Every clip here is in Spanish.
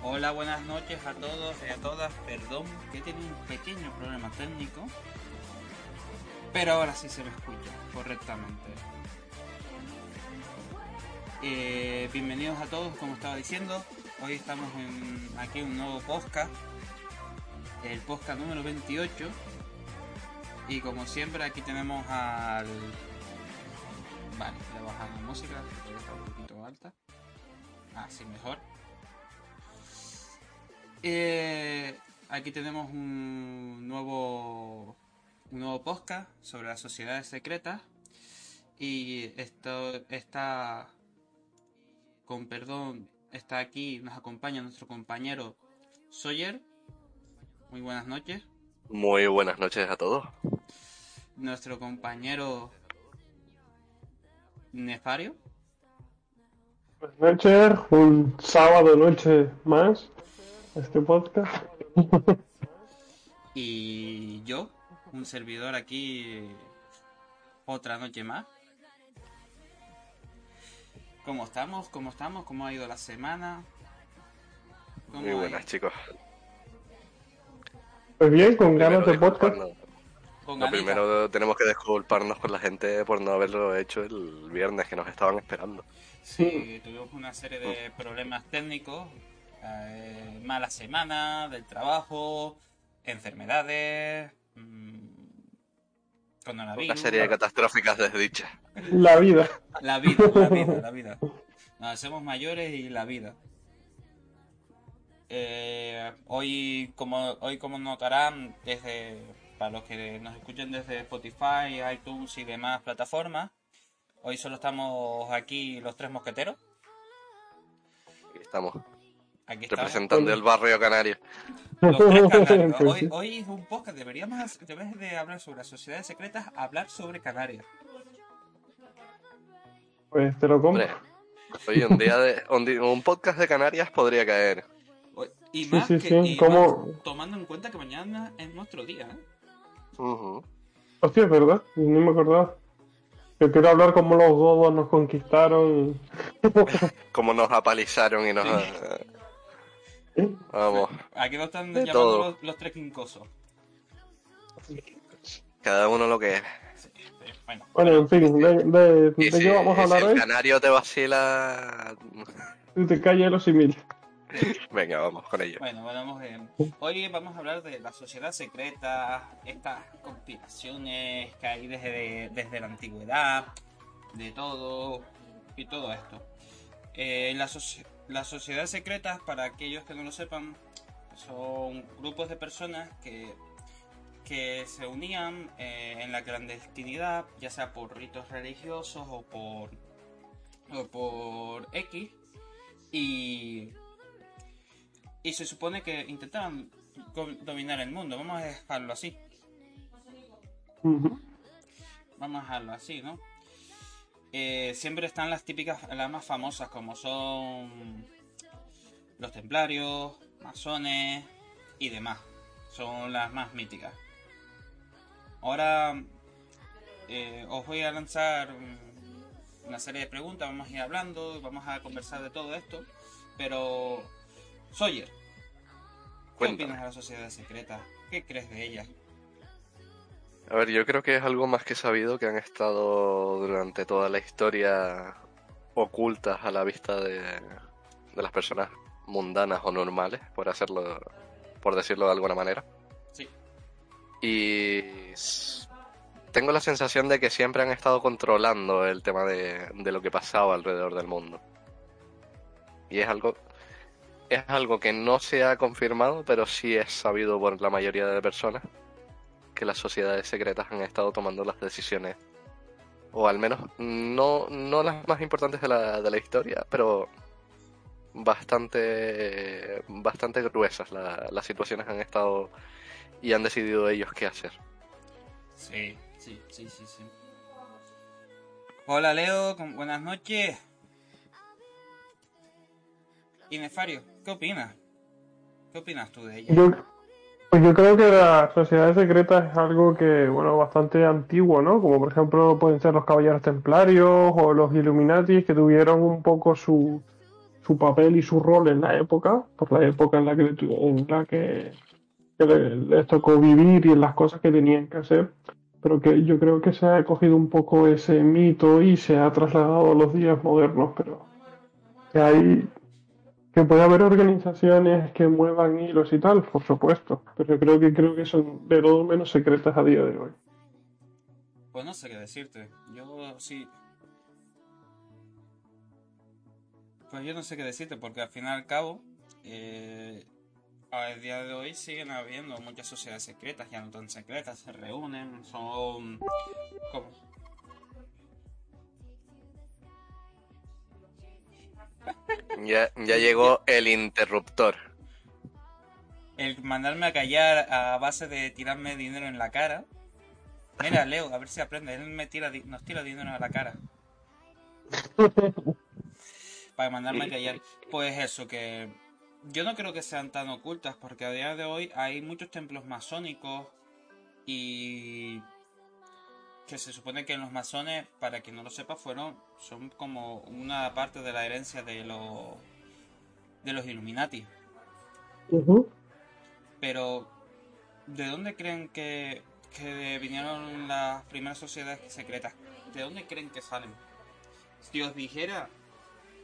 Hola, buenas noches a todos y a todas. Perdón que he tenido un pequeño problema técnico. Pero ahora sí se me escucha correctamente. Eh, bienvenidos a todos, como estaba diciendo. Hoy estamos en, aquí en un nuevo podcast. El podcast número 28. Y como siempre aquí tenemos al... Vale, a bajar la música, que está un poquito alta. Así mejor. Eh, aquí tenemos un nuevo, un nuevo podcast sobre las sociedades secretas. Y esto está, con perdón, está aquí, nos acompaña nuestro compañero Sawyer. Muy buenas noches. Muy buenas noches a todos. Nuestro compañero Nefario. Buenas noches, un sábado noche más, este podcast. Y yo, un servidor aquí otra noche más. ¿Cómo estamos? ¿Cómo estamos? ¿Cómo ha ido la semana? ¿Cómo Muy buenas, chicos. Pues bien, con Primero ganas de podcast. Con primero tenemos que disculparnos con la gente por no haberlo hecho el viernes que nos estaban esperando. Sí, tuvimos una serie de problemas técnicos, eh, mala semana del trabajo, enfermedades, mm, coronavirus. Una serie de catastróficas desdichas. La vida. La vida, la vida, la vida. Nos hacemos mayores y la vida. Eh, hoy, como hoy como notarán, desde para los que nos escuchen desde Spotify, iTunes y demás plataformas, hoy solo estamos aquí los tres mosqueteros. Aquí estamos, Aquí representando el barrio canario. Los tres canarios. Hoy, sí. hoy es un podcast, deberíamos, hacer- en vez de hablar sobre las sociedades secretas, hablar sobre Canarias. Pues te lo compro. Hombre, hoy un día de un, podcast de Canarias podría caer. Y Sí, más sí, que sí, y ¿cómo? más tomando en cuenta que mañana es nuestro día, ¿eh? Ujú. Hostia, es verdad, ni me acordaba. Yo quiero hablar como los godos nos conquistaron. Como nos apalizaron y nos... Vamos, Aquí nos están De llamando todo. los, los tres quincosos. cada uno lo que es. Sí, sí, bueno, Bueno, en fin, ¿de, de, Y de si, qué vamos a y si hablar el hoy? canario te vacila... Tú te calles los simil. Venga, vamos con ello. bueno, vamos bien. Hoy vamos a hablar de la sociedad secreta, estas conspiraciones que hay desde, desde la antigüedad, de todo y todo esto. Eh, la soci- las sociedades secretas, para aquellos que no lo sepan, son grupos de personas que, que se unían eh, en la clandestinidad, ya sea por ritos religiosos o por, o por X, y, y se supone que intentaban dominar el mundo, vamos a dejarlo así, vamos a dejarlo así, ¿no? Eh, siempre están las típicas, las más famosas, como son los templarios, masones y demás. Son las más míticas. Ahora eh, os voy a lanzar una serie de preguntas, vamos a ir hablando, vamos a conversar de todo esto. Pero, Sawyer, ¿qué Cuéntame. opinas de las sociedades secretas? ¿Qué crees de ellas? A ver, yo creo que es algo más que sabido que han estado durante toda la historia ocultas a la vista de, de las personas mundanas o normales, por hacerlo, por decirlo de alguna manera. Sí, Y tengo la sensación de que siempre han estado controlando el tema de, de lo que pasaba alrededor del mundo. Y es algo, es algo que no se ha confirmado, pero sí es sabido por la mayoría de personas que las sociedades secretas han estado tomando las decisiones, o al menos no, no las más importantes de la, de la historia, pero bastante, bastante gruesas. La- las situaciones han estado y han decidido ellos qué hacer. sí, sí, sí, sí, sí. Hola Leo, con- buenas noches. Y Nefario, ¿qué opinas? ¿Qué opinas tú de ella? Yo, pues yo creo que las sociedades secretas es algo que, bueno, bastante antiguo, ¿no? Como por ejemplo pueden ser los caballeros templarios o los Illuminatis que tuvieron un poco su, su papel y su rol en la época, por la época en la que, en la que, les tocó vivir y en las cosas que tenían que hacer, pero que yo creo que se ha cogido un poco ese mito y se ha trasladado a los días modernos, pero que hay que puede haber organizaciones que muevan hilos y tal, por supuesto, pero creo que creo que son de todo menos secretas a día de hoy. Pues no sé qué decirte. Yo sí. Pues yo no sé qué decirte, porque al fin y al cabo, eh, a día de hoy siguen habiendo muchas sociedades secretas, ya no tan secretas, se reúnen, son. ¿Cómo? Ya, llegó el interruptor. El mandarme a callar a base de tirarme dinero en la cara. Mira, Leo, a ver si aprende. Él me tira, nos tira dinero a la cara. Para mandarme a callar. Pues eso, que yo no creo que sean tan ocultas, porque a día de hoy hay muchos templos masónicos y que se supone que los masones, para quien no lo sepa, fueron son como una parte de la herencia de los de los Illuminati. Pero ¿de dónde creen que, que vinieron las primeras sociedades secretas? ¿De dónde creen que salen? Si os dijera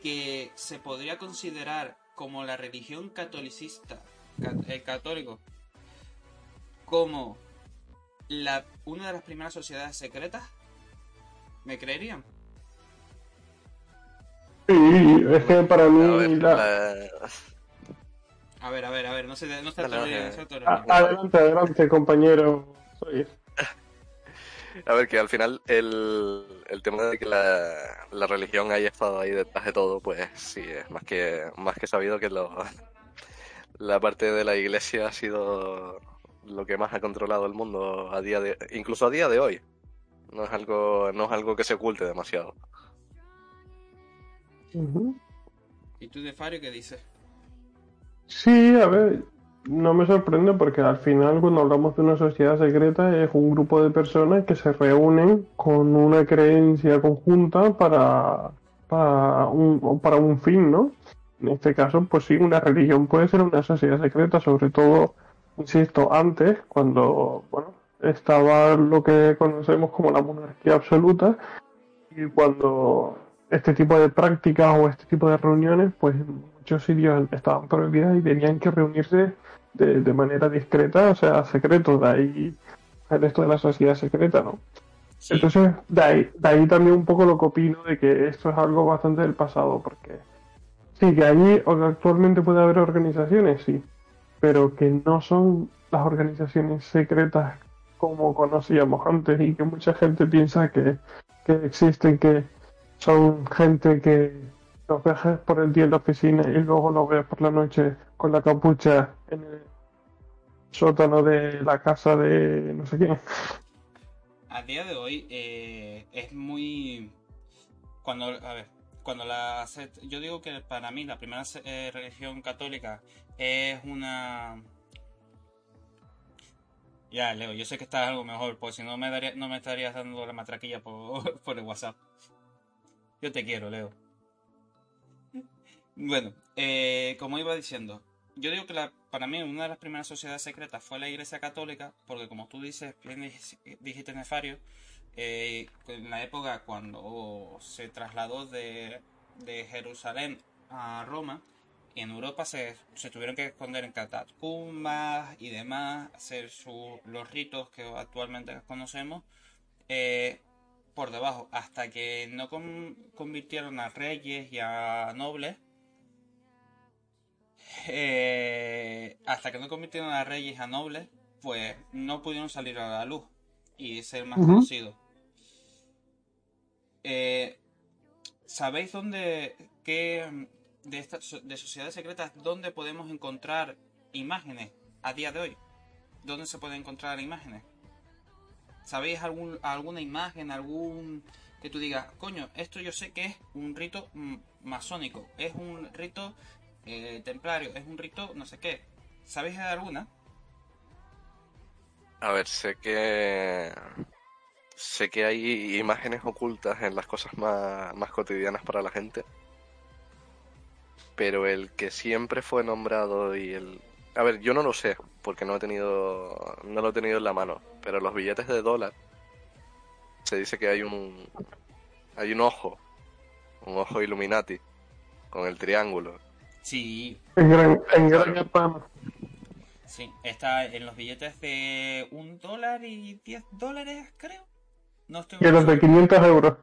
que se podría considerar como la religión catolicista, el católico, como la, una de las primeras sociedades secretas? ¿Me creerían? Sí, es que para mí A ver, la... la- A ver, a ver, a ver, no se, no se dale. no se Adelante, adelante, compañero. Soy... A ver, que al final el, el tema de que la, la religión haya estado ahí detrás de todo, pues sí, es más que, más que sabido que lo, la parte de la iglesia ha sido lo que más ha controlado el mundo a día de, incluso a día de hoy. No es algo, no es algo que se oculte demasiado. ¿Y tú de Fario qué dices? Sí, a ver, no me sorprende porque al final cuando hablamos de una sociedad secreta es un grupo de personas que se reúnen con una creencia conjunta para, para un, para un fin, ¿no? En este caso, pues sí, una religión puede ser una sociedad secreta, sobre todo, insisto, antes, cuando, bueno, estaba lo que conocemos como la monarquía absoluta y cuando este tipo de prácticas o este tipo de reuniones, pues en muchos sitios estaban prohibidas y tenían que reunirse de, de manera discreta, o sea, secreto, de ahí el esto de la sociedad secreta, ¿no? Sí, Entonces, de ahí, de ahí también un poco lo que opino de que esto es algo bastante del pasado, porque sí, que allí actualmente puede haber organizaciones, sí, pero que no son las organizaciones secretas como conocíamos antes y que mucha gente piensa que, que existen, que son gente que los ves por el día en la oficina y luego los ves por la noche con la capucha en el sótano de la casa de no sé quién. a día de hoy eh, es muy... Cuando, a ver, cuando la... Yo digo que para mí la primera eh, religión católica es una... Ya, Leo, yo sé que está algo mejor, porque si no me, daría, no me estarías dando la matraquilla por, por el WhatsApp. Yo te quiero, Leo. Bueno, eh, como iba diciendo, yo digo que para mí una de las primeras sociedades secretas fue la Iglesia Católica, porque como tú dices, bien dij- dijiste Nefario, eh, en la época cuando se trasladó de, de Jerusalén a Roma, en Europa se, se tuvieron que esconder en catacumbas y demás, hacer los ritos que actualmente conocemos eh, por debajo, hasta que no con- convirtieron a reyes y a nobles eh, hasta que no convirtieron a reyes a nobles, pues no pudieron salir a la luz y ser más conocidos. Eh, ¿Sabéis dónde, qué, de estas so- de sociedades secretas, dónde podemos encontrar imágenes a día de hoy? ¿Dónde se pueden encontrar imágenes? ¿Sabéis algún, alguna imagen, algún que tú digas, coño, esto yo sé que es un rito mm, masónico, es un rito eh, templario, es un rito no sé qué? ¿Sabéis alguna? A ver, sé que sé que hay imágenes ocultas en las cosas más, más cotidianas para la gente. pero el que siempre fue nombrado y el... A ver, yo no lo sé, porque no he tenido, no lo he tenido en la mano, pero los billetes de dólar se dice que hay un, hay un ojo, un ojo Illuminati, con el triángulo. Sí, En gran, en gran sí. Está en los billetes de un dólar y 10 dólares, creo. No estoy Y los de seguro. 500 euros.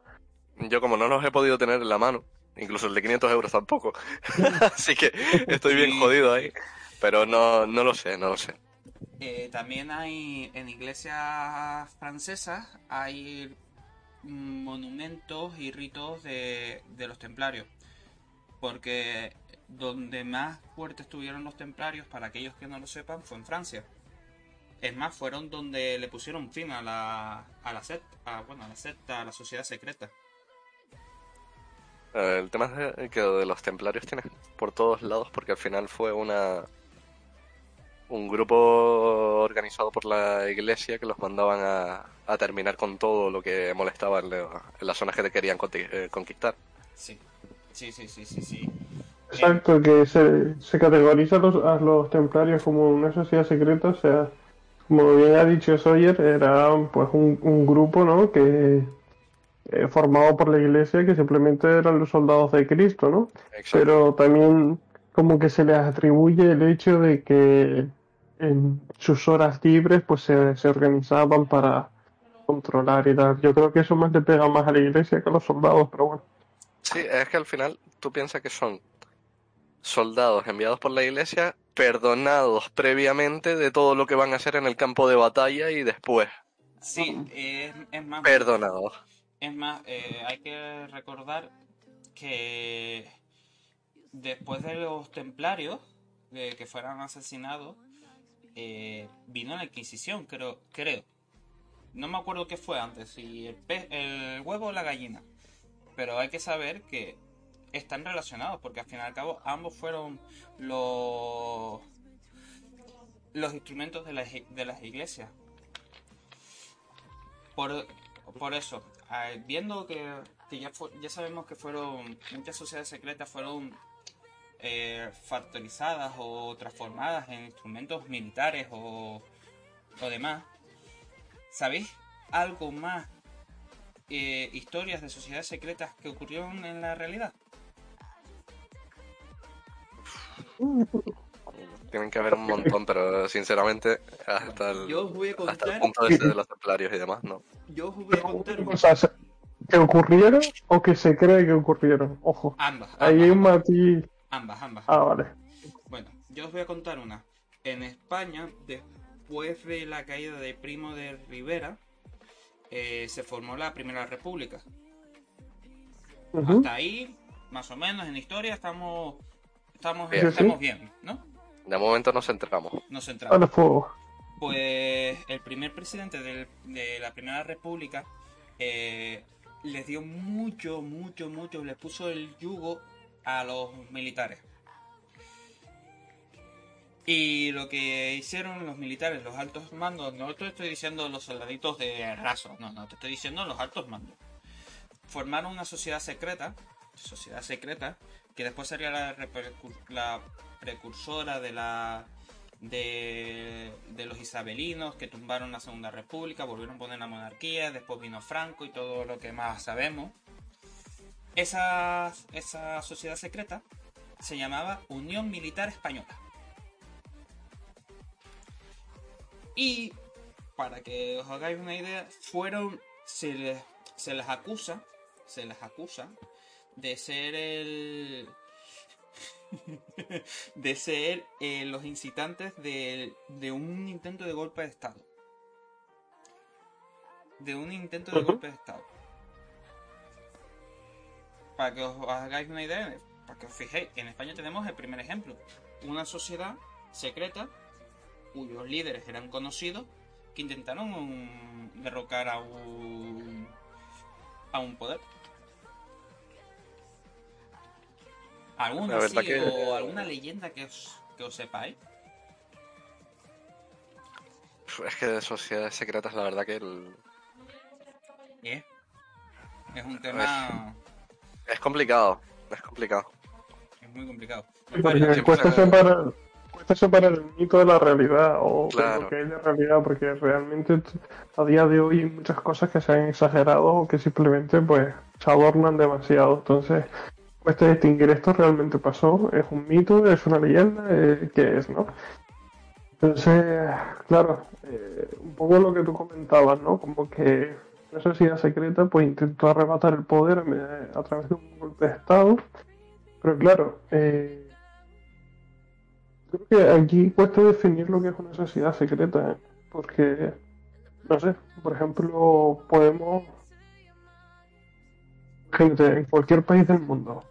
Yo como no los he podido tener en la mano, incluso el de 500 euros tampoco, así que estoy bien Sí. jodido ahí, pero no, no lo sé, no lo sé. Eh, también hay en iglesias francesas hay mm, monumentos y ritos de, de los templarios. Porque donde más fuertes estuvieron los templarios, para aquellos que no lo sepan, fue en Francia. Es más, fueron donde le pusieron fin a la, a la secta, a, bueno, a la secta, a la sociedad secreta. Eh, El tema es de- que de los templarios tienes por todos lados porque al final fue una un grupo organizado por la iglesia que los mandaban a, a terminar con todo lo que molestaba en, la- en las zonas que te querían eh, conquistar. Sí, sí, sí, sí, sí. sí. Exacto, que se, se categoriza a los, a los templarios como una sociedad secreta, o sea, como bien ha dicho Sawyer, era pues un, un grupo, ¿no? Que eh, formado por la iglesia, que simplemente eran los soldados de Cristo, ¿no? Exacto. Pero también como que se les atribuye el hecho de que en sus horas libres pues se, se organizaban para controlar y tal. Yo creo que eso más le pega más a la iglesia que a los soldados, pero bueno. Sí, es que al final tú piensas que son soldados enviados por la iglesia, perdonados previamente de todo lo que van a hacer en el campo de batalla y después Sí, es, es más... perdonados. Es más, eh, hay que recordar que después de los templarios de que fueran asesinados, eh, vino la Inquisición, creo, creo. No me acuerdo qué fue antes, si el, huevo o la gallina. Pero hay que saber que están relacionados, porque al fin y al cabo ambos fueron los, los instrumentos de, las de las iglesias. Por, por eso, ah, viendo que, que ya, ya sabemos que fueron muchas sociedades secretas fueron eh, factorizadas o transformadas en instrumentos militares o, o demás, ¿sabéis algo más? eh, historias de sociedades secretas que ocurrieron en la realidad. Tienen que haber un montón, pero sinceramente hasta el, Yo os voy a hasta el contar, punto ese de los templarios y demás, no. yo os voy a contar O sea, se- que ocurrieron o que se cree que ocurrieron. Ojo, ambas, ahí hay un matiz. Ambas, ambas. Ah, vale. Bueno, yo os voy a contar una. En España, después de la caída de Primo de Rivera, eh, se formó la Primera República. Hasta ahí, más o menos, en historia estamos estamos, Bien. estamos bien, ¿no? De momento nos centramos. Nos centramos. Fuego. Pues el primer presidente del- de la Primera República eh, les dio mucho, mucho, mucho, les puso el yugo a los militares. Y lo que hicieron los militares, los altos mandos, no te estoy diciendo los soldaditos de raso, no, no, te estoy diciendo los altos mandos. Formaron una sociedad secreta, sociedad secreta, que después sería la, precursora de la de los isabelinos que tumbaron la Segunda República, volvieron a poner la monarquía, después vino Franco y todo lo que más sabemos. Esa, esa sociedad secreta se llamaba Unión Militar Española. Y para que os hagáis una idea, fueron, se les, se les acusa, se les acusa de ser el, de ser eh, los incitantes de, de un intento de golpe de Estado. De un intento de golpe de Estado. Para que os hagáis una idea, para que os fijéis, en España tenemos el primer ejemplo. Una sociedad secreta cuyos líderes eran conocidos que intentaron derrocar a un a un poder. ¿Alguna que- o alguna leyenda que os, que os sepáis? Es que de sociedades secretas, la verdad que el- ¿Eh? Es un tema es complicado. Es complicado. es muy complicado. Porque cuesta, pues, separar, cuesta separar el mito de la realidad o Claro. lo que es la realidad, porque realmente a día de hoy hay muchas cosas que se han exagerado o que simplemente pues se adornan demasiado. Entonces cuesta distinguir esto realmente pasó, es un mito, es una leyenda, eh, ¿qué es, no? Entonces, claro, eh, un poco lo que tú comentabas, ¿no? Como que una sociedad secreta pues intentó arrebatar el poder a, través de un golpe de Estado, pero claro, eh, creo que aquí cuesta definir lo que es una sociedad secreta, ¿eh? porque, no sé, por ejemplo, podemos, gente en cualquier país del mundo,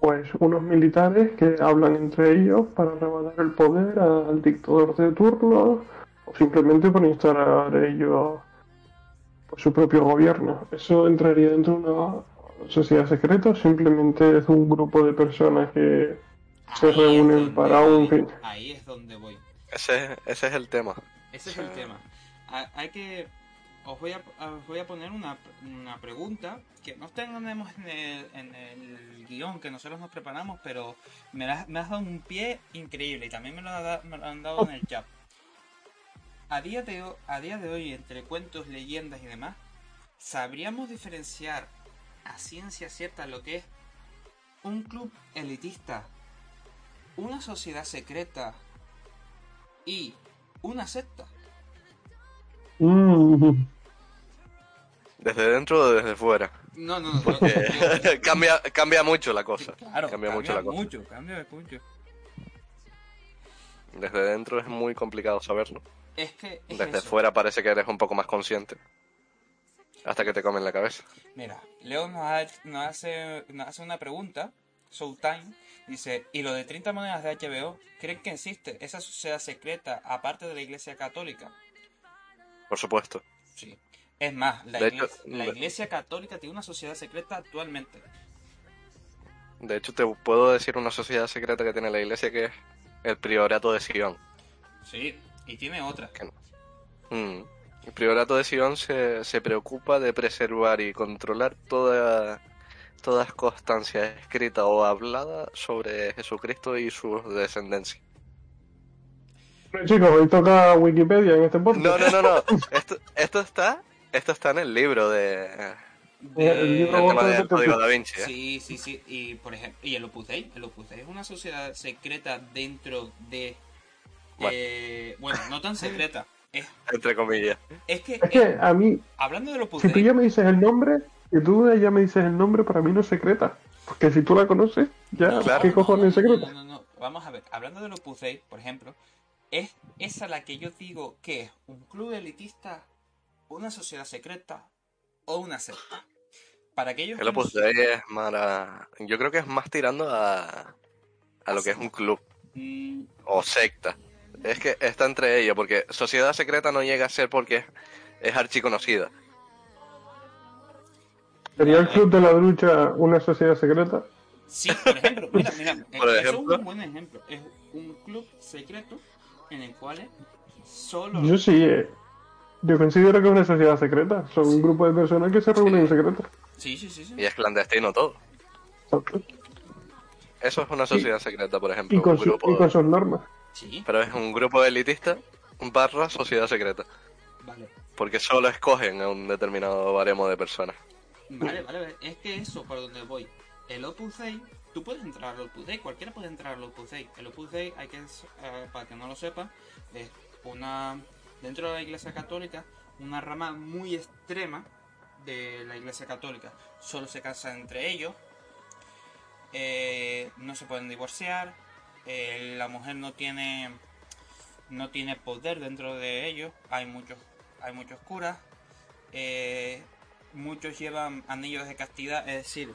pues unos militares que hablan entre ellos para arrebatar el poder al dictador de turno o simplemente para instalar ellos pues, su propio gobierno. ¿Eso entraría dentro de una sociedad secreta o simplemente es un grupo de personas que se Ahí reúnen para voy, un fin? Ahí es donde voy. Ese, ese es el tema. Ese es el tema. Ha- Hay que. Os voy a, os voy a poner una, una pregunta que no tenemos en el, en el guion que nosotros nos preparamos, pero me, la- me has dado un pie increíble y también me lo, ha me lo han dado en el chat. A día, de, a día de hoy, entre cuentos, leyendas y demás, ¿sabríamos diferenciar a ciencia cierta lo que es un club elitista, una sociedad secreta y una secta? Mm, Desde dentro o desde fuera. No, no, no. Porque cambia, cambia mucho la cosa. claro, cambia mucho la cosa. mucho, cambia mucho. Desde dentro es muy complicado saberlo. Es que es Desde eso. fuera parece que eres un poco más consciente. Hasta que te comen la cabeza. Mira, Leo nos, ha- nos hace, nos hace una pregunta. Showtime dice: ¿Y lo de 30 monedas de HBO? ¿Creen que existe esa sociedad secreta aparte de la Iglesia Católica? Por supuesto. Sí. Es más, la, De iglesia, hecho, la de- iglesia Católica tiene una sociedad secreta actualmente. De hecho, te puedo decir una sociedad secreta que tiene la iglesia que es el priorato de Sion. Sí, y tiene otra. Mm. El priorato de Sion se, se preocupa de preservar y controlar toda, toda constancia escrita o hablada sobre Jesucristo y su descendencia. Chicos, hoy toca Wikipedia en este podcast. No, no, no, no. Esto, esto está esto está en el libro de El libro el tema del de- código da Vinci. ¿eh? Sí, sí, sí. Y por ejemplo, y el Opus Dei, el Opus Dei es una sociedad secreta dentro de Bueno. eh, bueno, no tan secreta. Es, Entre comillas. es que, Es que a mí, hablando del Opus si tú ya me dices el nombre, si tú ya me dices el nombre, para mí no es secreta. Porque si tú la conoces, ya, no, Claro. ¿qué cojones es no, no, secreta? no, no, no. Vamos a ver, hablando del Opus Dei, por ejemplo, es esa la que yo digo que es un club elitista, una sociedad secreta o una secta. Para aquellos El que Opus Dei es más... Yo creo que es más tirando a, a lo que es un club Mm, o secta. Es que está entre ellos, porque sociedad secreta no llega a ser porque es, archiconocida. ¿Sería el Club de la Ducha una sociedad secreta? Sí, por ejemplo, mira, mira, eh, Por eso ejemplo. es un buen ejemplo. Es un club secreto en el cual solo Yo sí, eh, yo considero que es una sociedad secreta. Son un grupo de personas que se reúnen en secreto. Sí, sí, sí, sí. Y es clandestino todo. Eso es una sociedad secreta, por ejemplo. Y con, un su- y con sus normas. Sí, Pero es un grupo elitista barra sociedad secreta. vale. Porque solo escogen a un determinado baremo de personas. Vale, vale, vale. Es que eso por donde voy. El Opus Dei, tú puedes entrar al Opus Dei, cualquiera puede entrar al Opus Dei. El Opus Dei, hay que, eh, para que no lo sepa, es una, dentro de la Iglesia Católica, una rama muy extrema de la Iglesia Católica. Solo se casan entre ellos, eh, no se pueden divorciar, eh, la mujer no tiene no tiene poder dentro de ellos, hay muchos hay muchos curas, eh, muchos llevan anillos de castidad, es decir,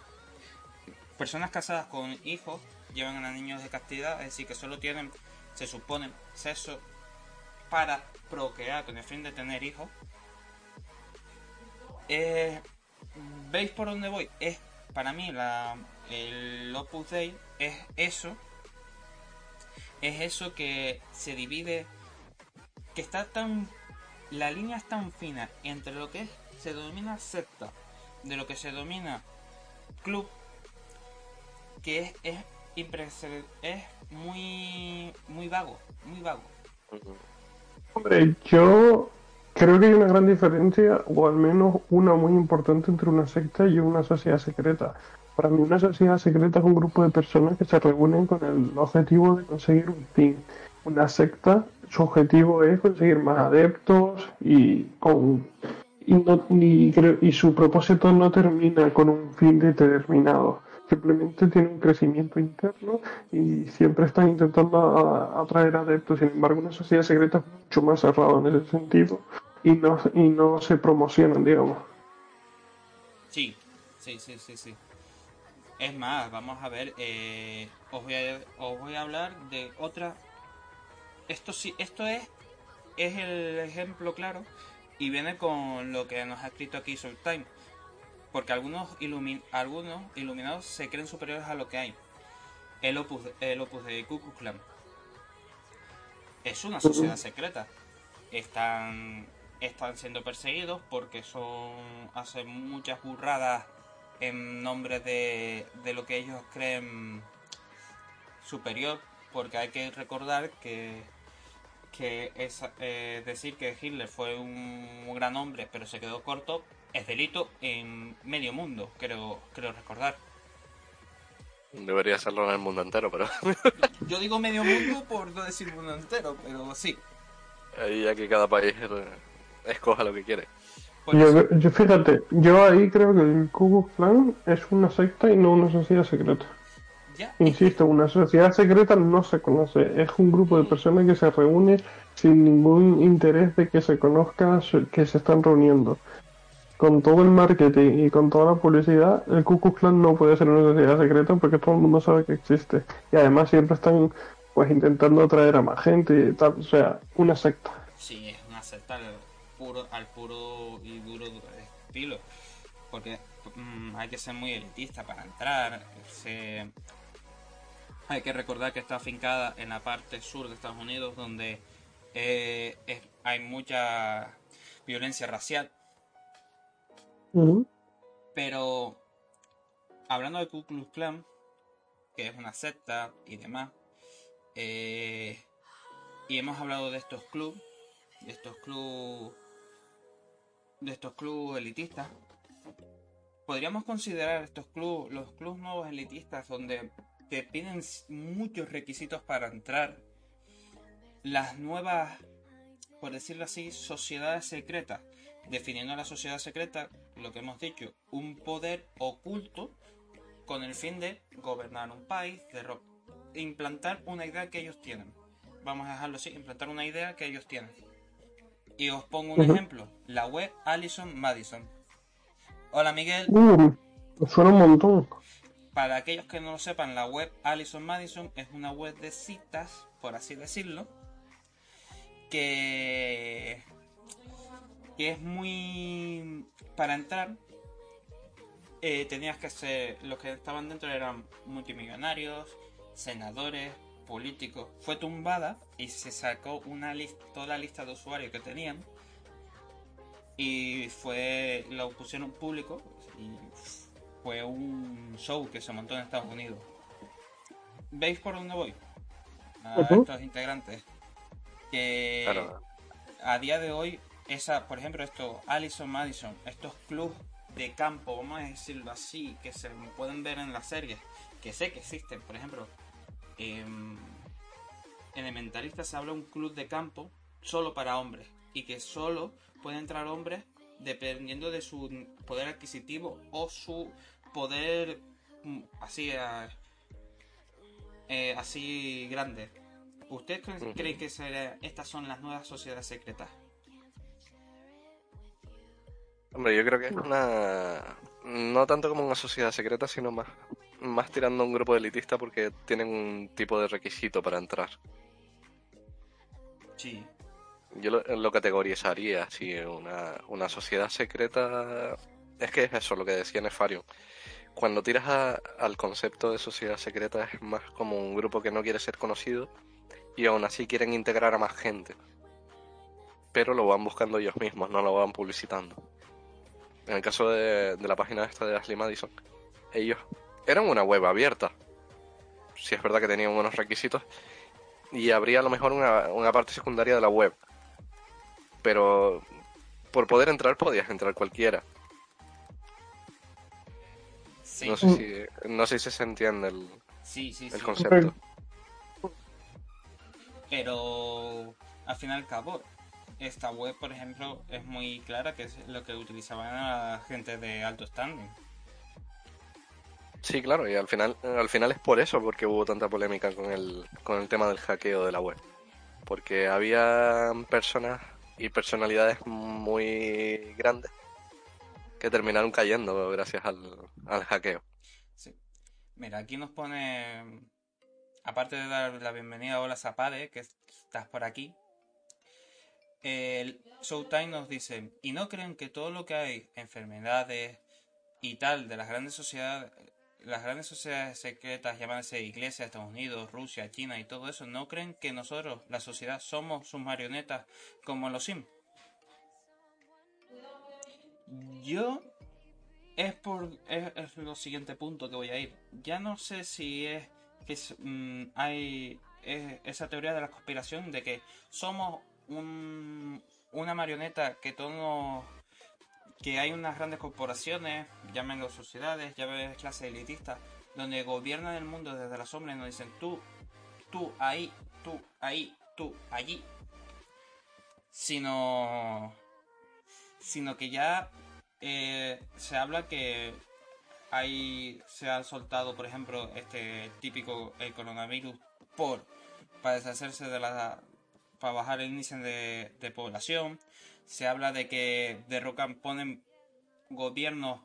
personas casadas con hijos llevan anillos de castidad, es decir, que solo tienen, se supone, sexo para procrear con el fin de tener hijos. Eh, ¿Veis por dónde voy? Es, para mí, la, el Opus Dei es eso, es eso que se divide, que está tan, la línea es tan fina entre lo que se denomina secta, de lo que se denomina club, que es, es es muy, muy vago, muy vago. Hombre, yo creo que hay una gran diferencia, o al menos una muy importante entre una secta y una sociedad secreta. Para mí una sociedad secreta es un grupo de personas que se reúnen con el objetivo de conseguir un fin. Una secta, su objetivo es conseguir más adeptos y con y, y su propósito no termina con un fin determinado simplemente tiene un crecimiento interno y siempre están intentando atraer adeptos. Sin embargo, una sociedad secreta es mucho más cerrada en ese sentido y no, y no se promocionan, digamos. Sí, sí, sí, sí, sí. Es más, vamos a ver, eh, os, voy a, os voy a hablar de otra... Esto sí, esto es, es el ejemplo claro y viene con lo que nos ha escrito aquí Time porque algunos, algunos iluminados se creen superiores a lo que hay. El opus, el opus de Ku Klux es una sociedad secreta. Están, están siendo perseguidos porque son hacen muchas burradas en nombre de, de lo que ellos creen superior, porque hay que recordar que que es eh, decir que Hitler fue un gran hombre pero se quedó corto es delito en medio mundo, creo, creo recordar. Debería serlo en el mundo entero, pero... Yo digo medio mundo por no decir mundo entero, pero sí. Ahí ya que cada país escoja lo que quiere. Yo, fíjate, yo ahí creo que el Ku Klux es una secta y no una sociedad secreta. Insisto, una sociedad secreta no se conoce, es un grupo de personas que se reúne sin ningún interés de que se conozca que se están reuniendo con todo el marketing y con toda la publicidad, el Ku Klux Klan no puede ser una sociedad secreta porque todo el mundo sabe que existe. Y además siempre están pues intentando atraer a más gente y tal, o sea, una secta. Sí, es una secta puro, al puro y duro estilo. Porque mm, hay que ser muy elitista para entrar. Hay que recordar que está afincada en la parte sur de Estados Unidos donde eh, hay mucha violencia racial pero hablando de Ku Klux Klan, que es una secta y demás, eh, y hemos hablado de estos clubes, de estos clubes, de estos clubes elitistas, podríamos considerar estos clubes, los clubes nuevos elitistas, donde te piden muchos requisitos para entrar, las nuevas, por decirlo así, sociedades secretas, definiendo la sociedad secreta, lo que hemos dicho, un poder oculto con el fin de gobernar un país, de implantar una idea que ellos tienen. Vamos a dejarlo así, implantar una idea que ellos tienen. Y os pongo un ejemplo, la web Allison Madison. Hola Miguel. Uh, suena un montón. Para aquellos que no lo sepan, la web Allison Madison es una web de citas, por así decirlo, que que es muy... Para entrar, eh, tenías que ser... Los que estaban dentro eran multimillonarios, senadores, políticos. Fue tumbada y se sacó una lista, toda la lista de usuarios que tenían. Y fue... Lo pusieron público y fue un show que se montó en Estados Unidos. ¿Veis por dónde voy? A estos integrantes. Que a día de hoy esa, por ejemplo, esto, Allison Madison, estos clubes de campo, vamos a decirlo así, que se pueden ver en las series, que sé que existen, por ejemplo, en Elementalista se habla de un club de campo solo para hombres y que solo pueden entrar hombres dependiendo de su poder adquisitivo o su poder mm, así eh, eh, así grande. ¿Usted cree que estas son las nuevas sociedades secretas? Hombre, yo creo que es una. No tanto como una sociedad secreta, sino más, más tirando a un grupo de elitista porque tienen un tipo de requisito para entrar. Sí. Yo lo, categorizaría así: una, una sociedad secreta. Es que es eso lo que decía Nefarium. Cuando tiras al concepto de sociedad secreta es más como un grupo que no quiere ser conocido y aún así quieren integrar a más gente. Pero lo van buscando ellos mismos, no lo van publicitando en el caso de, la página esta de Ashley Madison, ellos eran una web abierta. si es verdad que tenía buenos requisitos, y habría a lo mejor una, una parte secundaria de la web. Pero por poder entrar podías entrar cualquiera. No, sé si, no sé si se entiende el, sí, sí, el concepto. Pero al fin y al cabo, esta web, por ejemplo, es muy clara que es lo que utilizaban la gente de alto standing. Sí, claro, y al final, al final es por eso porque hubo tanta polémica con el, con el tema del hackeo de la web. Porque había personas y personalidades muy grandes que terminaron cayendo gracias al, al hackeo. Sí. Mira, aquí nos pone, aparte de dar la bienvenida a Hola Zapade, que estás por aquí, el Showtime nos dice, ¿y no creen que todo lo que hay, enfermedades y tal, de las grandes sociedades, las grandes sociedades secretas, llámanse Iglesia, Estados Unidos, Rusia, China y todo eso, ¿no creen que nosotros, la sociedad, somos sus marionetas como los Sims? Yo es por es, lo siguiente punto que voy a ir. Ya no sé si es que mm, hay esa teoría de la conspiración de que somos un, una marioneta que todos que hay unas grandes corporaciones, llámenlo sociedades, llámenlo clases elitistas, donde gobiernan el mundo desde la sombra y nos dicen tú, tú ahí, tú ahí, tú allí. Sino, sino que ya eh, se habla que hay, se ha soltado, por ejemplo, este típico el coronavirus por para deshacerse de la, para bajar el índice de, población. Se habla de que derrocan, ponen gobiernos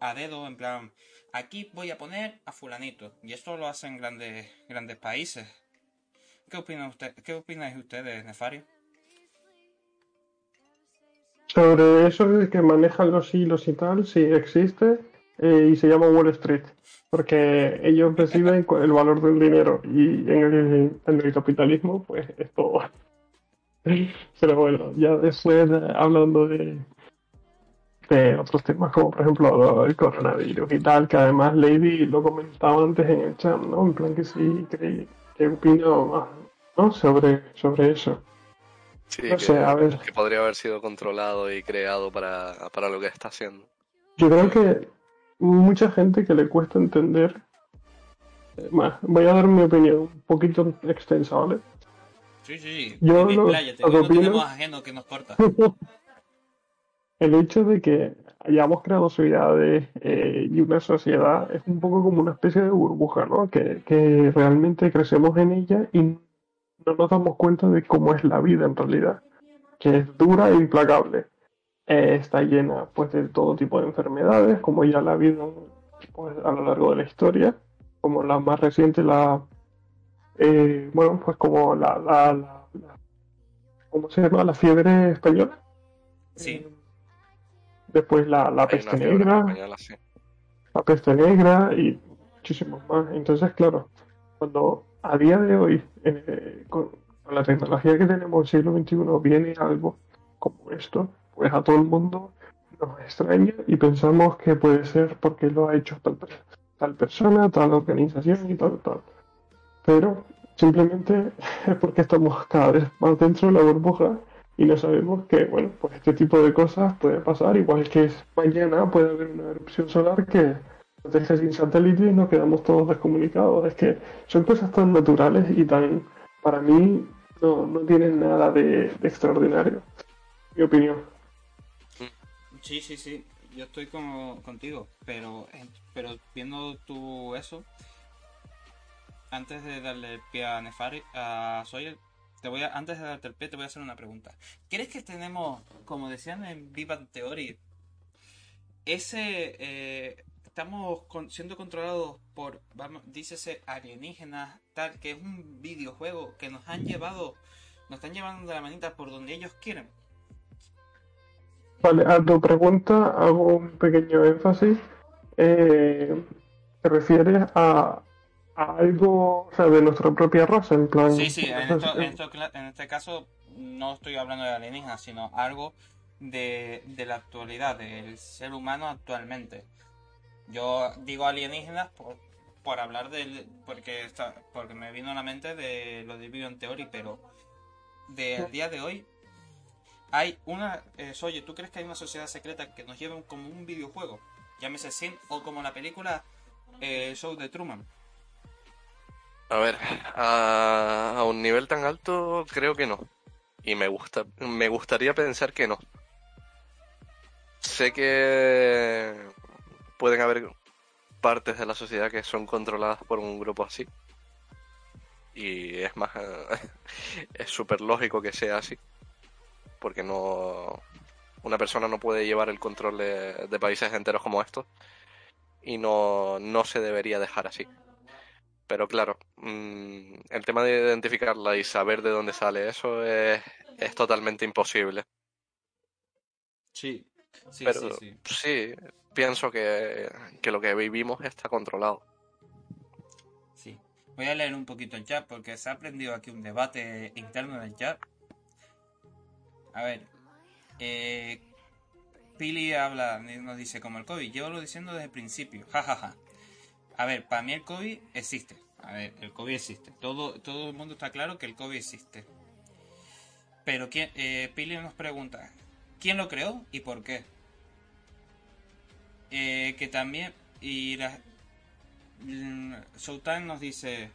a dedo, en plan, aquí voy a poner a fulanito. Y esto lo hacen grandes, grandes países. ¿Qué opinan usted, qué opináis ustedes, Nefario? Sobre eso de que manejan los hilos y tal, sí existe eh, y se llama Wall Street, porque ellos reciben el valor del dinero y en el, en el capitalismo, pues esto. Pero bueno, ya después hablando de, de otros temas como por ejemplo el coronavirus y tal, que además Lady lo comentaba antes en el chat, ¿no? En plan que sí, que, que opino más, ¿no? Sobre, sobre eso. Sí, que, podría haber sido controlado y creado para, para lo que está haciendo. Yo creo que mucha gente que le cuesta entender. Eh, voy a dar mi opinión un poquito extensa, ¿vale? Sí, sí, Yo no tenemos ajeno que nos corta. El hecho de que hayamos creado sociedades eh, y una sociedad es un poco como una especie de burbuja, ¿no? Que, que realmente crecemos en ella y no nos damos cuenta de cómo es la vida en realidad, que es dura e implacable. Eh, está llena pues de todo tipo de enfermedades, como ya la ha habido pues, a lo largo de la historia, como la más reciente, la eh, bueno, pues como la, la, ¿cómo se llama? La fiebre española. Sí. Eh, después la, la peste negra. La peste negra y muchísimos más. Entonces, claro, cuando a día de hoy, con, con, la tecnología que tenemos en el siglo XXI, viene algo como esto, pues a todo el mundo nos extraña y pensamos que puede ser porque lo ha hecho tal, persona, tal organización y tal, tal. Pero simplemente es porque estamos cada vez más dentro de la burbuja y no sabemos que, bueno, pues este tipo de cosas puede pasar, igual que mañana puede haber una erupción solar que nos deje sin satélite y nos quedamos todos descomunicados. Es que son cosas tan naturales y tan, para mí, no, no tienen nada de extraordinario, mi opinión. Sí, sí, sí, yo estoy como contigo, pero, pero viendo tú eso, antes de darle el pie a Nefari, a Sawyer, te voy a, antes de darte el pie te voy a hacer una pregunta. ¿Crees que tenemos, como decían en Viva Theory, ese, eh, estamos siendo controlados por, vamos, dícese alienígenas, tal, que es un videojuego que nos han llevado, nos están llevando de la manita por donde ellos quieren? Vale, a tu pregunta hago un pequeño énfasis. Eh, ¿Te refieres a, algo de nuestra propia raza? En plan, sí, sí, en, este caso no estoy hablando de alienígenas, sino algo de, la actualidad, del ser humano actualmente. Yo digo alienígenas por hablar del. Porque, está, porque me vino a la mente de lo de Vivian Theory, pero del día de hoy hay una. Eh, oye, ¿tú crees que hay una sociedad secreta que nos lleve como un videojuego? Llámese Sin o como la película eh, Show de Truman. A ver, a, un nivel tan alto creo que no. Y me gusta, me gustaría pensar que no. Sé que pueden haber partes de la sociedad que son controladas por un grupo así. Y es más, es súper lógico que sea así. Porque no, una persona no puede llevar el control de, países enteros como estos. Y no, no se debería dejar así. Pero claro, mm, el tema de identificarla y saber de dónde sale eso es, es totalmente imposible. Sí, sí, Pero sí, sí. sí, pienso que, que lo que vivimos está controlado. Sí. Voy a leer un poquito el chat porque se ha aprendido aquí un debate interno en el chat. A ver. Eh, Pili habla, nos dice como el COVID. Llevo lo diciendo desde el principio. jajaja A ver, para mí el COVID existe. A ver, el COVID existe. Todo, todo el mundo está claro que el COVID existe. Pero ¿quién, eh, Pili nos pregunta, ¿quién lo creó y por qué? Eh, que también... Y la, mm, Showtime nos dice...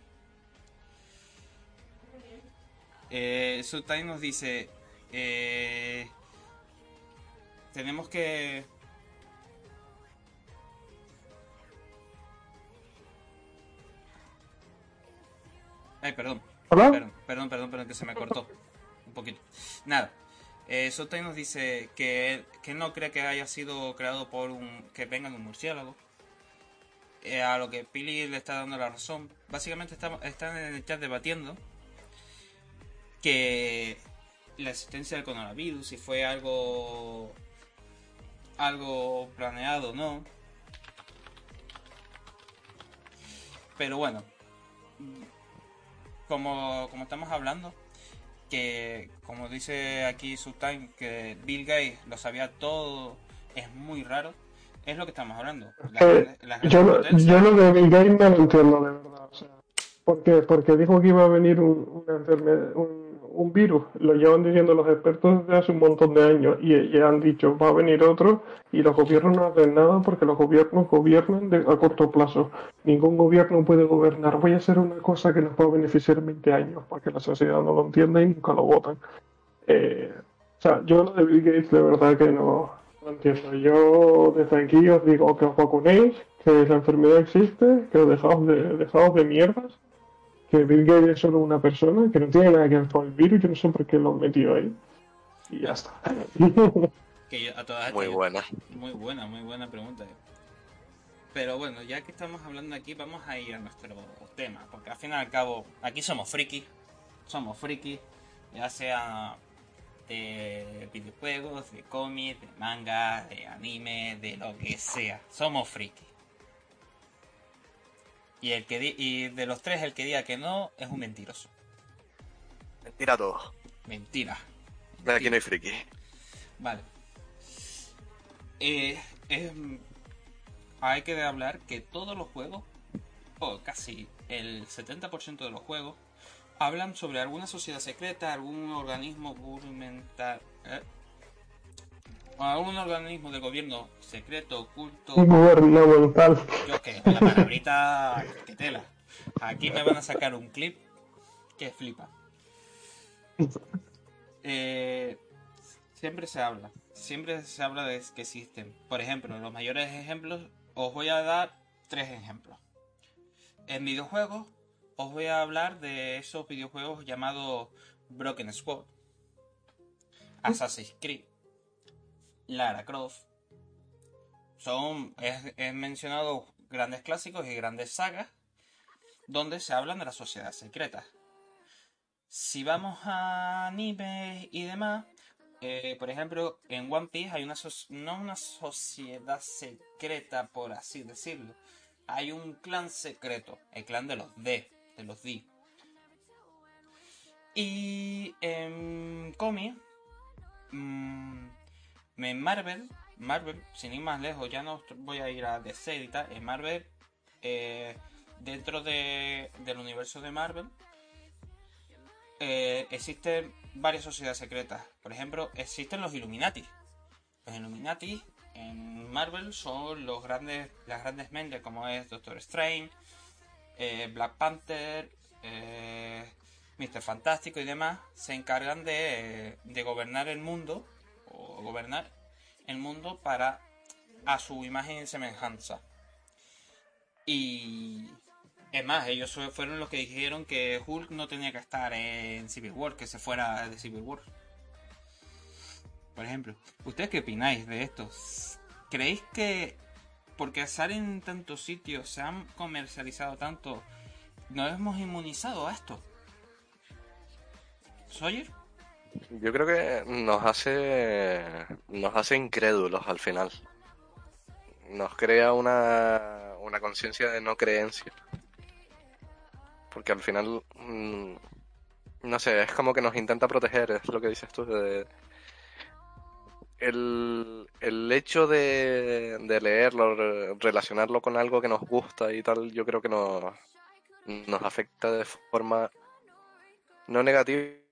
Eh, Showtime nos dice... Eh, tenemos que... Ay, perdón. ¿Hola? Perdón, perdón, perdón, perdón, que se me cortó. Un poquito. Nada. Eh, Sotay nos dice que, que no cree que haya sido creado por un. que venga de un murciélago. Eh, a lo que Pili le está dando la razón. Básicamente estamos, están en el chat debatiendo que la existencia del coronavirus, si fue algo. algo planeado o no. Pero bueno, como, como estamos hablando, que como dice aquí Subtime, que Bill Gates lo sabía todo, es muy raro. Es lo que estamos hablando. Las Eh, las yo, potencias- yo lo de Bill Gates no lo entiendo de verdad. O sea, ¿por qué? Porque dijo que iba a venir un, una enfermedad, un, un virus. Lo llevan diciendo los expertos desde hace un montón de años y, y han dicho va a venir otro y los gobiernos no hacen nada porque los gobiernos gobiernan de- a corto plazo. Ningún gobierno puede gobernar. Voy a hacer una cosa que nos va a beneficiar en 20 años porque la sociedad no lo entiende y nunca lo votan. Eh, o sea, yo lo de Bill Gates de verdad que no, no entiendo. Yo desde aquí os digo que os vacunéis, que la enfermedad existe, que os dejaos de, dejaos de mierdas, que Bill Gates es solo una persona, que no tiene nada que ver con el virus, yo no sé por qué lo han metido ahí. Y ya está. que yo- a todas Muy estas- buena. Muy buena, muy buena pregunta. Pero bueno, ya que estamos hablando aquí, vamos a ir a nuestro tema. Porque al fin y al cabo, aquí somos friki. Somos friki. Ya sea de videojuegos, de cómics, de manga, de anime, de lo que sea. Somos friki. Y, el que di- y de los tres, el que diga que no es un mentiroso. Mentira todo. Mentira. Aquí no hay friki. Vale. Eh, hay que hablar que todos los juegos, o casi el 70% de los juegos, hablan sobre alguna sociedad secreta, algún organismo gubernamental, ¿eh? O algún organismo de gobierno secreto, oculto, Gubernamental. yo que la palabrita que tela. Aquí me van a sacar un clip que flipa. Eh, siempre se habla, siempre se habla de que existen. Por ejemplo, los mayores ejemplos, os voy a dar tres ejemplos. En videojuegos, os voy a hablar de esos videojuegos llamados Broken Sword, Assassin's Creed, Lara Croft. Son, he mencionado grandes clásicos y grandes sagas donde se hablan de la sociedad secreta. Si vamos a anime y demás, eh, por ejemplo, en One Piece hay una no una sociedad secreta, por así decirlo. Hay un clan secreto, el clan de los D, de los D. Y en cómic, mm, en Marvel, Marvel, sin ir más lejos, ya no voy a ir a DC y en Marvel, eh, dentro de, del universo de Marvel eh, existen varias sociedades secretas. Por ejemplo, existen los Illuminati. Los Illuminati en Marvel son los grandes, las grandes mentes como es Doctor Strange, eh, Black Panther, Mr. Fantástico y demás. Se encargan de, de gobernar el mundo gobernar el mundo para a su imagen y semejanza. Y es más, ellos fueron los que dijeron que Hulk no tenía que estar en Civil War, que se fuera de Civil War. Por ejemplo, ¿ustedes qué opináis de esto? ¿Creéis que porque salen en tantos sitios, se han comercializado tanto, nos hemos inmunizado a esto? ¿Sawyer? Yo creo que nos hace nos hace incrédulos al final. Nos crea una, una conciencia de no creencia. Porque al final, mm, no sé, es como que nos intenta proteger, es lo que dices tú. El, el hecho de, de leerlo, relacionarlo con algo que nos gusta y tal, yo creo que nos, nos afecta de forma no negativa,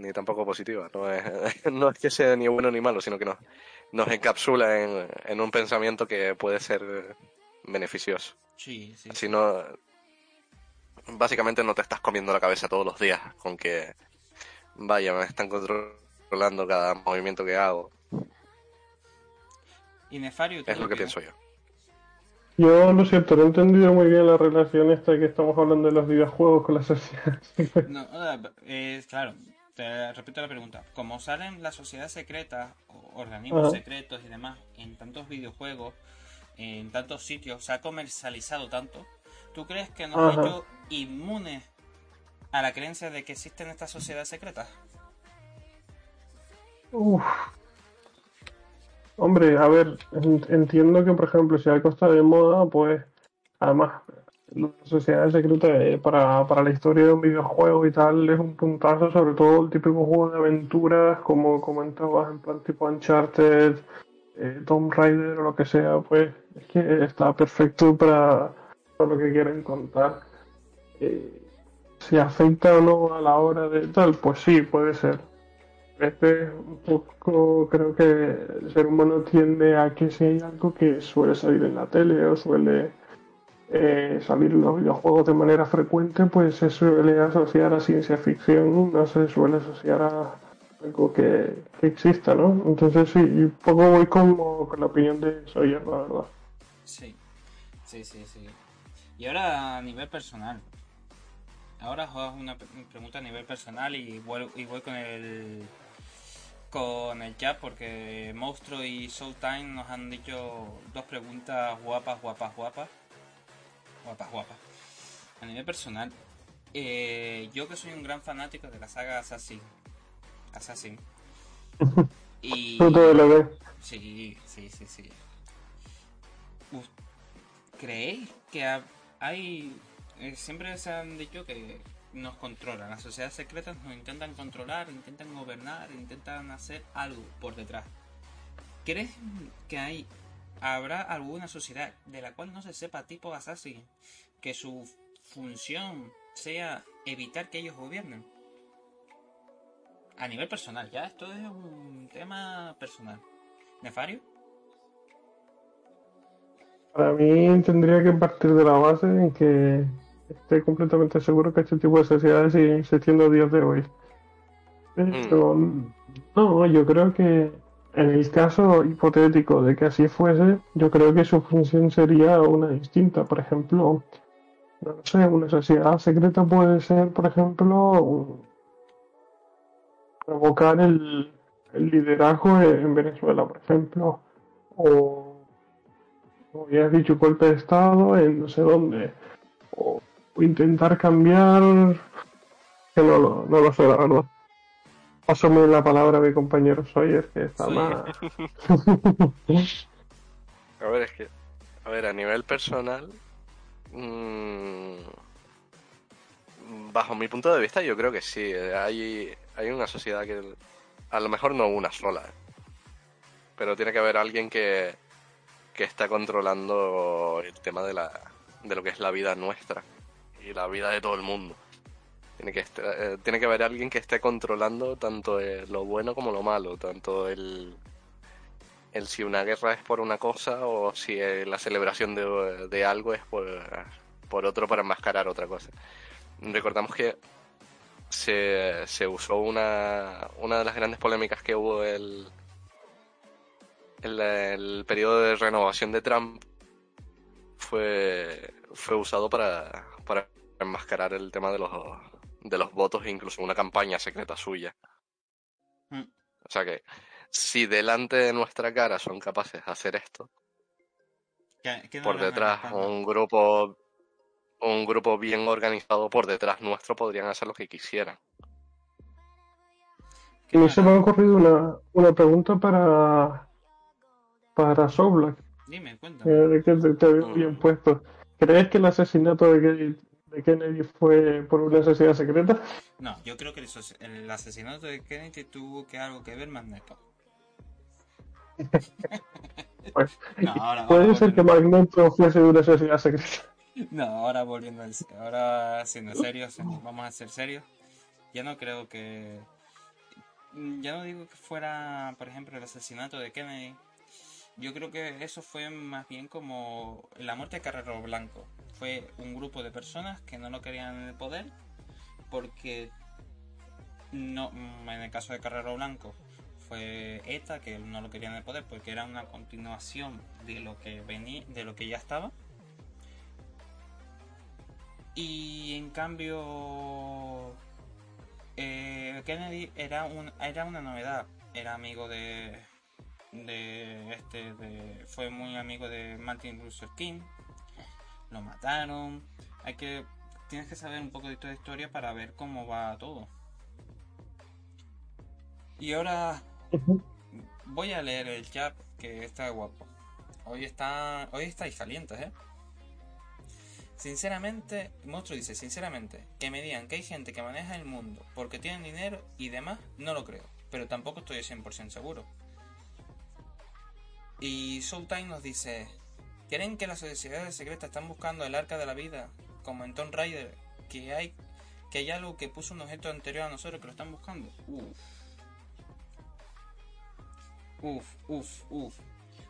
ni tampoco positiva. No es, no es que sea ni bueno ni malo, sino que nos, nos encapsula en, en un pensamiento que puede ser beneficioso. Sí, sí. Si no, básicamente no te estás comiendo la cabeza todos los días con que, vaya, me están controlando cada movimiento que hago. Y Nefario, ¿tú Es lo que pienso yo. Yo lo siento, no he entendido muy bien la relación esta que estamos hablando de los videojuegos con la sociedad. No, eh, claro, te repito la pregunta. Como salen las sociedades secretas, organismos secretos y demás, en tantos videojuegos, en tantos sitios, se ha comercializado tanto, ¿tú crees que nos ha Ajá. hecho inmunes a la creencia de que existen estas sociedades secretas? Uf. Hombre, a ver, en- entiendo que, por ejemplo, si algo está de moda, pues, además, la sociedad secreta eh, para, para la historia de un videojuego y tal es un puntazo, sobre todo el típico juego de aventuras, como comentabas, en plan tipo Uncharted, eh, Tomb Raider o lo que sea, pues, es que está perfecto para, para lo que quieren contar. Eh, si afecta o no a la hora de tal, pues sí, puede ser. A veces un poco creo que el ser humano tiende a que si hay algo que suele salir en la tele o suele eh, salir los videojuegos de manera frecuente, pues se suele asociar a ciencia ficción, no se suele asociar a algo que, que exista, ¿no? Entonces sí, y poco voy como con la opinión de Sawyer, la verdad. Sí, sí, sí, sí. Y ahora a nivel personal. Ahora hago una pre- pregunta a nivel personal y voy, y voy con el con el chat porque Monstruo y Showtime nos han dicho dos preguntas guapas, guapas, guapas. Guapas, guapas. A nivel personal, eh, yo que soy un gran fanático de la saga Assassin. Assassin. Y... Lo Sí, sí, sí, sí. ¿Creéis que ha- hay... eh, siempre se han dicho que nos controlan, las sociedades secretas nos intentan controlar, intentan gobernar, intentan hacer algo por detrás. ¿Crees que hay... habrá alguna sociedad de la cual no se sepa tipo Assassin que su función sea evitar que ellos gobiernen? A nivel personal, ya esto es un tema personal. ¿Nefario? Para mí tendría que partir de la base en que esté completamente seguro que este tipo de sociedades siguen existiendo a días de hoy. Pero no, yo creo que en el caso hipotético de que así fuese, yo creo que su función sería una distinta. Por ejemplo, no sé, una sociedad secreta puede ser, por ejemplo, provocar el, liderazgo en Venezuela, por ejemplo, o como ya has dicho, golpe de estado en no sé dónde. O, intentar cambiar. Que no no lo sé, la verdad. Pásame la palabra a mi compañero Sawyer, que está Sawyer. más. A ver, es que, a ver, a nivel personal, mm, bajo mi punto de vista, yo creo que sí. eh, Hay, hay una sociedad que, a lo mejor no una sola, pero tiene que haber alguien que, que está controlando el tema de la, de lo que es la vida nuestra y la vida de todo el mundo. Tiene que, estar- eh, tiene que haber alguien que esté controlando tanto eh, lo bueno como lo malo, tanto el, el si una guerra es por una cosa o si eh, la celebración de, de algo es por, por otro para enmascarar otra cosa. Recordamos que se, se usó una, una de las grandes polémicas que hubo el, el, el periodo de renovación de Trump fue, fue usado para, para enmascarar el tema de los, de los votos e incluso una campaña secreta suya. Mm. O sea que si delante de nuestra cara son capaces de hacer esto, ¿Qué- qué no por detrás un grupo un grupo bien organizado por detrás nuestro podrían hacer lo que quisieran. ¿Qué A mí no se me ha ocurrido una, una pregunta para, para Soulblack, Dime, cuéntame. eh, que te, te bien puesto. ¿Crees que el asesinato de Kennedy, de Kennedy fue por una sociedad secreta? No, yo creo que el, ases- el asesinato de Kennedy tuvo que algo que ver Magneto. Pues, No, ahora, Puede ahora ser que Magneto fuese una sociedad secreta. No, ahora volviendo al- ahora siendo serios, vamos a ser serios. Ya no creo que ya no digo que fuera, por ejemplo, el asesinato de Kennedy. Yo creo que eso fue más bien como la muerte de Carrero Blanco. Fue un grupo de personas que no lo querían en el poder porque no en el caso de Carrero Blanco fue ETA que no lo querían en el poder porque era una continuación de lo que venía de lo que ya estaba y en cambio, eh, Kennedy era, un, era una novedad. Era amigo de, de este, de, fue muy amigo de Martin Luther King. Lo mataron. Hay que, tienes que saber un poco de toda la historia para ver cómo va todo. Y ahora voy a leer el chat que está guapo. Hoy está, hoy estáis calientes, ¿eh? Sinceramente, Monstruo dice, sinceramente, que me digan que hay gente que maneja el mundo porque tienen dinero y demás, no lo creo. Pero tampoco estoy 100% seguro. Y Showtime nos dice, ¿creen que las sociedades secretas están buscando el arca de la vida? Como en Tomb Raider, que hay, que hay algo que puso un objeto anterior a nosotros que lo están buscando. Uf. Uf, uf, uf.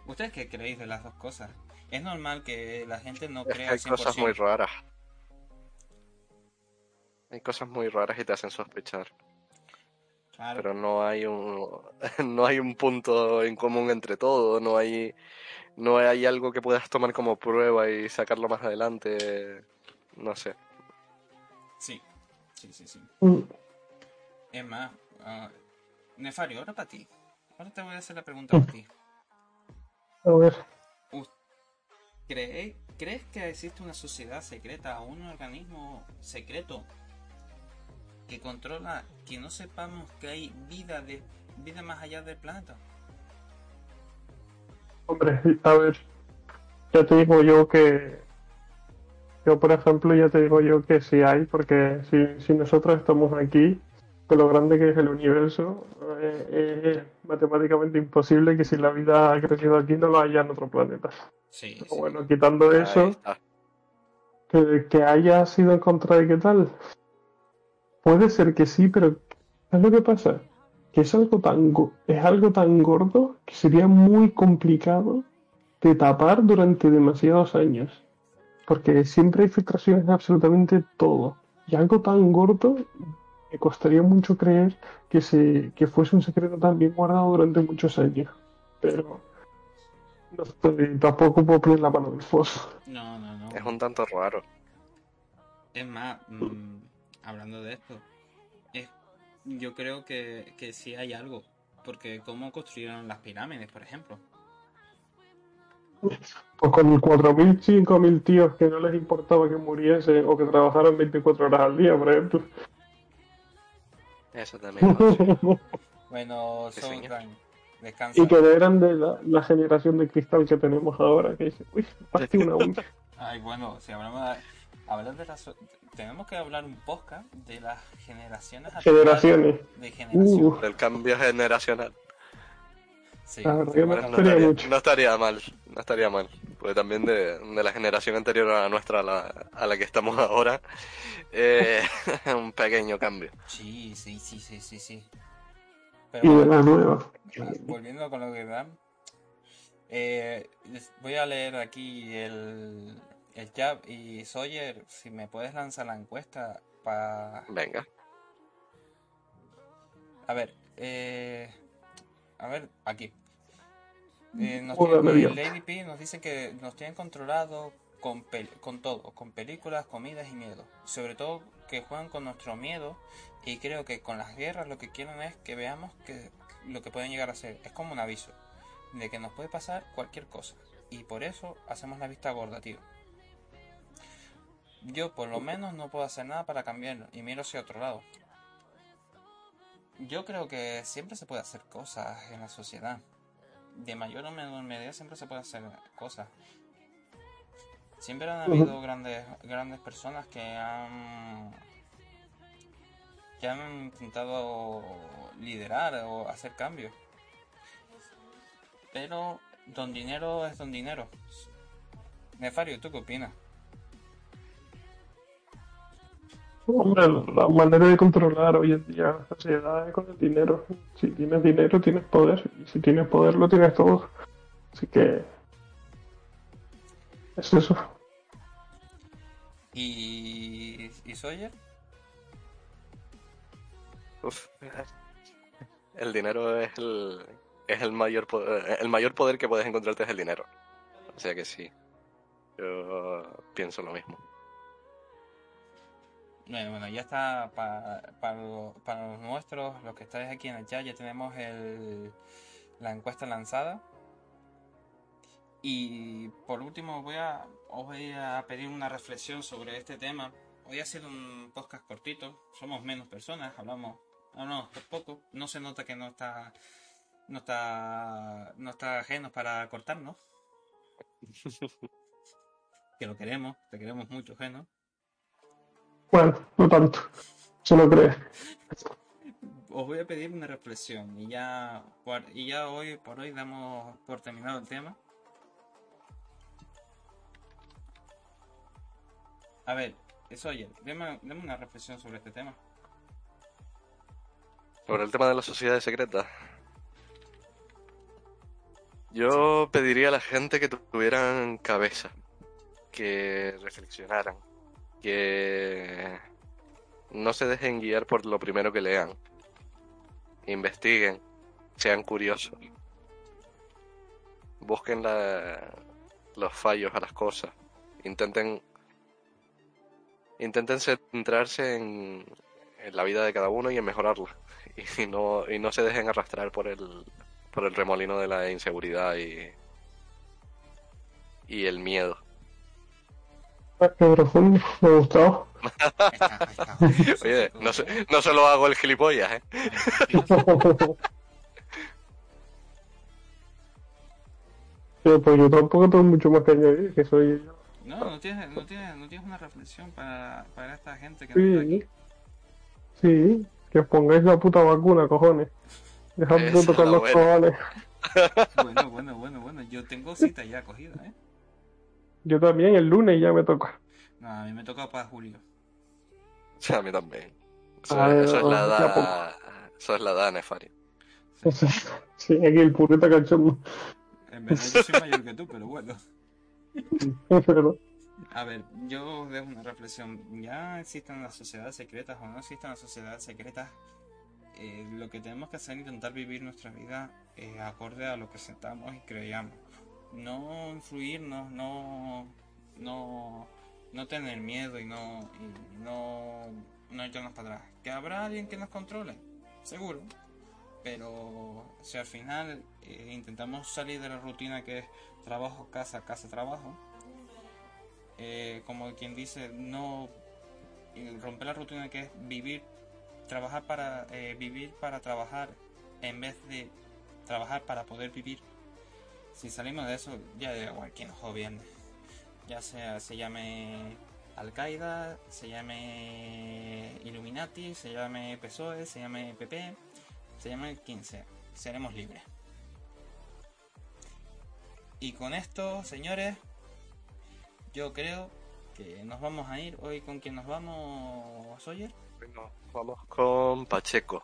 ¿Ustedes qué creéis de las dos cosas? Es normal que la gente no Es que crea hay al 100%. cosas muy raras. Hay cosas muy raras y te hacen sospechar. Claro. Pero no hay un no hay un punto en común entre todo, no hay no hay algo que puedas tomar como prueba y sacarlo más adelante. No sé. Sí, sí, sí, sí. Mm, Es más, ah, Nefario, ahora para ti. Ahora te voy a hacer la pregunta para ti. A ver, ¿Cree- ¿Crees que existe una sociedad secreta o un organismo secreto que controla que no sepamos que hay vida de vida más allá del planeta? Hombre, a ver, ya te digo yo que yo, por ejemplo, ya te digo yo que sí hay, porque si, si nosotros estamos aquí, con lo grande que es el universo, eh, es matemáticamente imposible que si la vida ha crecido aquí no lo haya en otro planeta. Sí, Pero sí. bueno, quitando Ahí eso, que, que haya sido en contra de qué tal. Puede ser que sí, pero ¿sabes lo que pasa? Que es algo tan go- es algo tan gordo que sería muy complicado de tapar durante demasiados años. Porque siempre hay filtraciones de absolutamente todo. Y algo tan gordo me costaría mucho creer que se, que fuese un secreto tan bien guardado durante muchos años. Pero no estoy, tampoco puedo poner la mano del foso. No, no, no. Es un tanto raro. Es más, mm, hablando de esto, es, yo creo que, que sí hay algo. Porque cómo construyeron las pirámides, por ejemplo. Pues con 4.000, 5.000 tíos que no les importaba que muriese o que trabajaran 24 horas al día, por ejemplo. Eso también. Bueno, son descansa. y que eran de la, la generación de cristal que tenemos ahora, que dice, uy, partí una. Ay, bueno, si hablamos de, hablar de las... Tenemos que hablar un podcast de las generaciones. Generaciones. De generación. Uh, Del cambio generacional. Sí, No estaría, mucho. no estaría mal, no estaría mal. Porque también de, de la generación anterior a la nuestra, a la, a la que estamos ahora, eh, un pequeño cambio. Sí, sí, sí, sí, sí, sí. Y de la nueva. volviendo con lo que dan, eh, voy a leer aquí el, el chat y Sawyer, si me puedes lanzar la encuesta para... Venga. A ver, eh, a ver, aquí. Eh, nos eh. Lady P nos dice que nos tienen controlado con, pel- con todo, con películas, comidas y miedo. Sobre todo que juegan con nuestro miedo y creo que con las guerras lo que quieren es que veamos que lo que pueden llegar a ser. Es como un aviso de que nos puede pasar cualquier cosa. Y por eso hacemos la vista gorda, tío. Yo por lo menos no puedo hacer nada para cambiarlo y miro hacia otro lado. Yo creo que siempre se puede hacer cosas en la sociedad. De mayor o menor medida siempre se puede hacer cosas. Siempre han habido grandes, grandes personas que han que han intentado liderar o hacer cambios. Pero don dinero es don dinero. Nefario, ¿tú qué opinas? Hombre, la manera de controlar hoy en día la sociedad es con el dinero. Si tienes dinero, tienes poder. Y si tienes poder, lo tienes todo. Así que. Es eso. ¿Y, y Sawyer? Uf. El dinero es el, es el mayor poder, el mayor poder que puedes encontrarte es el dinero. O sea que sí. Yo pienso lo mismo. Bueno, bueno, ya está para, para, lo- para los nuestros, los que estáis aquí en el chat, ya tenemos el, la encuesta lanzada. Y por último voy a, os voy a pedir una reflexión sobre este tema. Hoy ha sido un podcast cortito, somos menos personas, hablamos, hablamos por poco. No se nota que no está, no está, no está ajeno para cortarnos. Que lo queremos, te queremos mucho, Geno. Bueno, no tanto. Se lo cree. os voy a pedir una reflexión y ya por- y ya hoy por hoy damos por terminado el tema. A ver, eso oye, deme, deme una reflexión sobre este tema. Sobre el tema de las sociedades secretas. Yo pediría a la gente que tuvieran cabeza, que reflexionaran, que no se dejen guiar por lo primero que lean. Investiguen, sean curiosos. Busquen la- los fallos a las cosas. Intenten intenten centrarse en, la vida de cada uno y en mejorarla. Y no, y no se dejen arrastrar por el, por el remolino de la inseguridad y, y el miedo. Qué profundo. Me ha gustado. Ahí está, ahí está. Oye, no, se- no solo hago el gilipollas, ¿eh? Sí, pues yo tampoco tengo mucho más que añadir, que soy yo. No, no tienes, no tienes, no tienes una reflexión para, para esta gente que no está aquí. sí, que os pongáis la puta vacuna, cojones. Dejad de Esa es tocar los buena. cojones. Bueno, bueno, bueno, bueno, yo tengo cita ya cogida, ¿eh? Yo también el lunes ya me toca. No, a mí me toca para julio. O sea, a mí también. Eso, A ver, eso es la edad, eso es la edad nefaria. Sí, aquí el pureta cachondo. En verdad yo soy mayor que tú, pero bueno. A ver, yo os dejo una reflexión. Ya existen las sociedades secretas o no existen las sociedades secretas. eh, lo que tenemos que hacer es intentar vivir nuestra vida eh, acorde a lo que sentamos y creamos. No influirnos, no, no, no tener miedo y no, no, no echarnos para atrás. ¿Que habrá alguien que nos controle? Seguro. Pero si al final eh, intentamos salir de la rutina que es trabajo, casa, casa, trabajo, eh, como quien dice, no romper la rutina que es vivir, trabajar para eh, vivir para trabajar en vez de trabajar para poder vivir. Si salimos de eso, ya da igual quién nos gobierne. Ya sea se llame Al Qaeda, se llame Illuminati, se llame PSOE, se llame PP, se llame quien sea. Seremos libres. Y con esto, señores, yo creo que nos vamos a ir. Hoy con quién nos vamos, Sawyer. Bueno, vamos con Pacheco.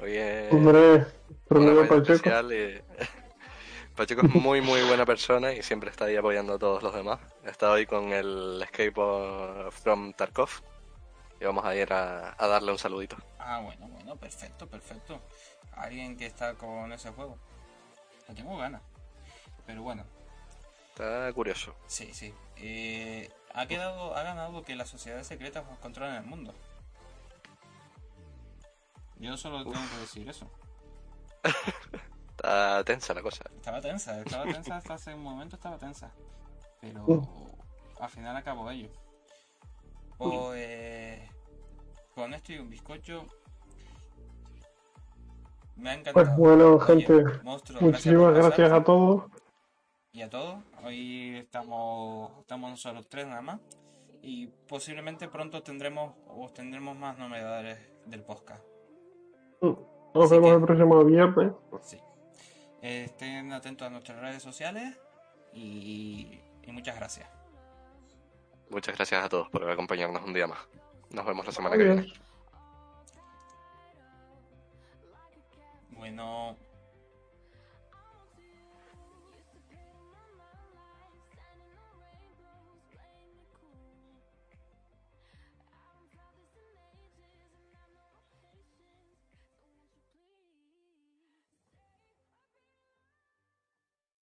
Hoy es Hombre, Pacheco. especial y- Pacheco es muy muy buena persona y siempre está ahí apoyando a todos los demás. Está hoy con el Escape from Tarkov y vamos a ir a, a darle un saludito. Ah, bueno, bueno, perfecto, perfecto. Alguien que está con ese juego. Le tengo ganas. Pero bueno, Está curioso. sí, sí. Eh, ha quedado, ha ganado que las sociedades secretas controlan el mundo. Yo solo tengo que decir eso. Está tensa la cosa. Estaba tensa, estaba tensa hasta hace un momento estaba tensa. Pero Uh. al final acabó ello. Pues con esto y un bizcocho. Me ha encantado. Pues bueno, Oye, gente, monstruo, Muchísimas gracias a todos. y a todos. Hoy estamos, estamos nosotros tres nada más. Y posiblemente pronto tendremos os tendremos más novedades del podcast. Nos Así vemos que- el próximo viernes. Sí. Estén atentos a nuestras redes sociales y, y muchas gracias. Muchas gracias a todos por acompañarnos un día más. Nos vemos la semana que viene. Bueno.